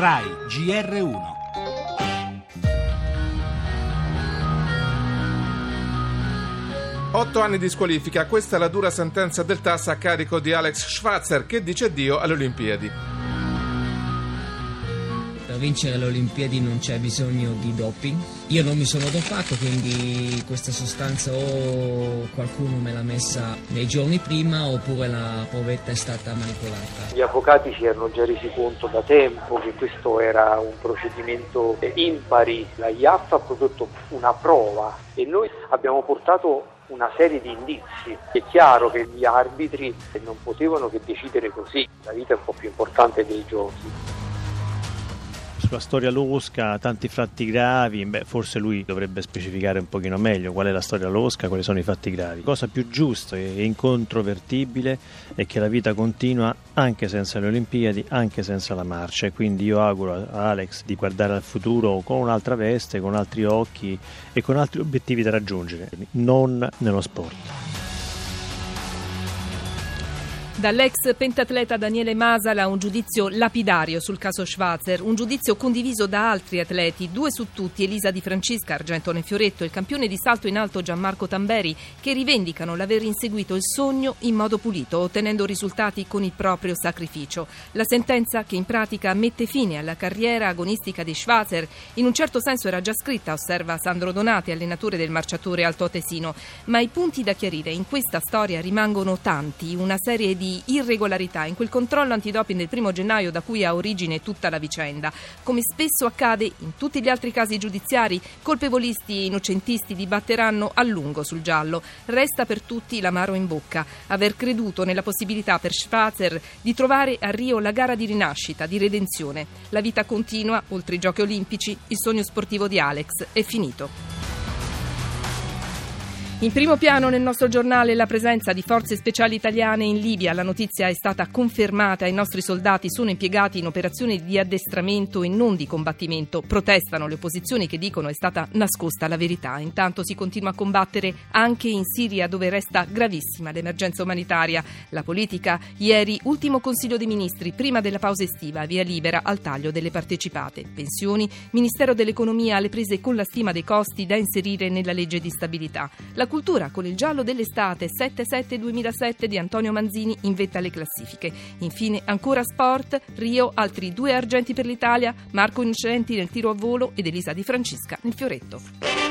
RAI GR1 Otto anni di squalifica, questa è la dura sentenza del TAS a carico di Alex Schwarzer che dice addio alle Olimpiadi. Vincere le Olimpiadi non c'è bisogno di doping. Io non mi sono dopato, quindi questa sostanza o qualcuno me l'ha messa nei giorni prima oppure la provetta è stata manipolata. Gli avvocati si erano già resi conto da tempo che questo era un procedimento impari. La IAF ha prodotto una prova e noi abbiamo portato una serie di indizi. È chiaro che gli arbitri non potevano che decidere così, la vita è un po' più importante dei giochi sulla storia losca, tanti fatti gravi, beh, forse lui dovrebbe specificare un pochino meglio qual è la storia losca, quali sono i fatti gravi. Cosa più giusta e incontrovertibile è che la vita continua anche senza le Olimpiadi, anche senza la marcia e quindi io auguro a Alex di guardare al futuro con un'altra veste, con altri occhi e con altri obiettivi da raggiungere, non nello sport. Dall'ex pentatleta Daniele Masala un giudizio lapidario sul caso Schwarzer, un giudizio condiviso da altri atleti, due su tutti, Elisa Di Francesca, Argentone Fioretto il campione di salto in alto Gianmarco Tamberi, che rivendicano l'aver inseguito il sogno in modo pulito, ottenendo risultati con il proprio sacrificio. La sentenza, che in pratica mette fine alla carriera agonistica di Schwarzer, in un certo senso era già scritta, osserva Sandro Donati, allenatore del marciatore Alto Tesino, ma i punti da chiarire in questa storia rimangono tanti, una serie di di irregolarità in quel controllo antidoping del primo gennaio da cui ha origine tutta la vicenda. Come spesso accade in tutti gli altri casi giudiziari, colpevolisti e innocentisti dibatteranno a lungo sul giallo. Resta per tutti l'amaro in bocca. Aver creduto nella possibilità per Schwarzer di trovare a Rio la gara di rinascita, di redenzione. La vita continua, oltre i giochi olimpici, il sogno sportivo di Alex è finito. In primo piano nel nostro giornale la presenza di forze speciali italiane in Libia. La notizia è stata confermata. I nostri soldati sono impiegati in operazioni di addestramento e non di combattimento. Protestano le opposizioni che dicono è stata nascosta la verità. Intanto si continua a combattere anche in Siria dove resta gravissima l'emergenza umanitaria. La politica, ieri ultimo Consiglio dei Ministri, prima della pausa estiva, via libera al taglio delle partecipate. Pensioni, Ministero dell'Economia alle prese con la stima dei costi da inserire nella legge di stabilità. La cultura con il giallo dell'estate 7-7-2007 di Antonio Manzini in vetta alle classifiche. Infine ancora sport, Rio, altri due argenti per l'Italia, Marco Innocenti nel tiro a volo ed Elisa Di Francesca nel fioretto.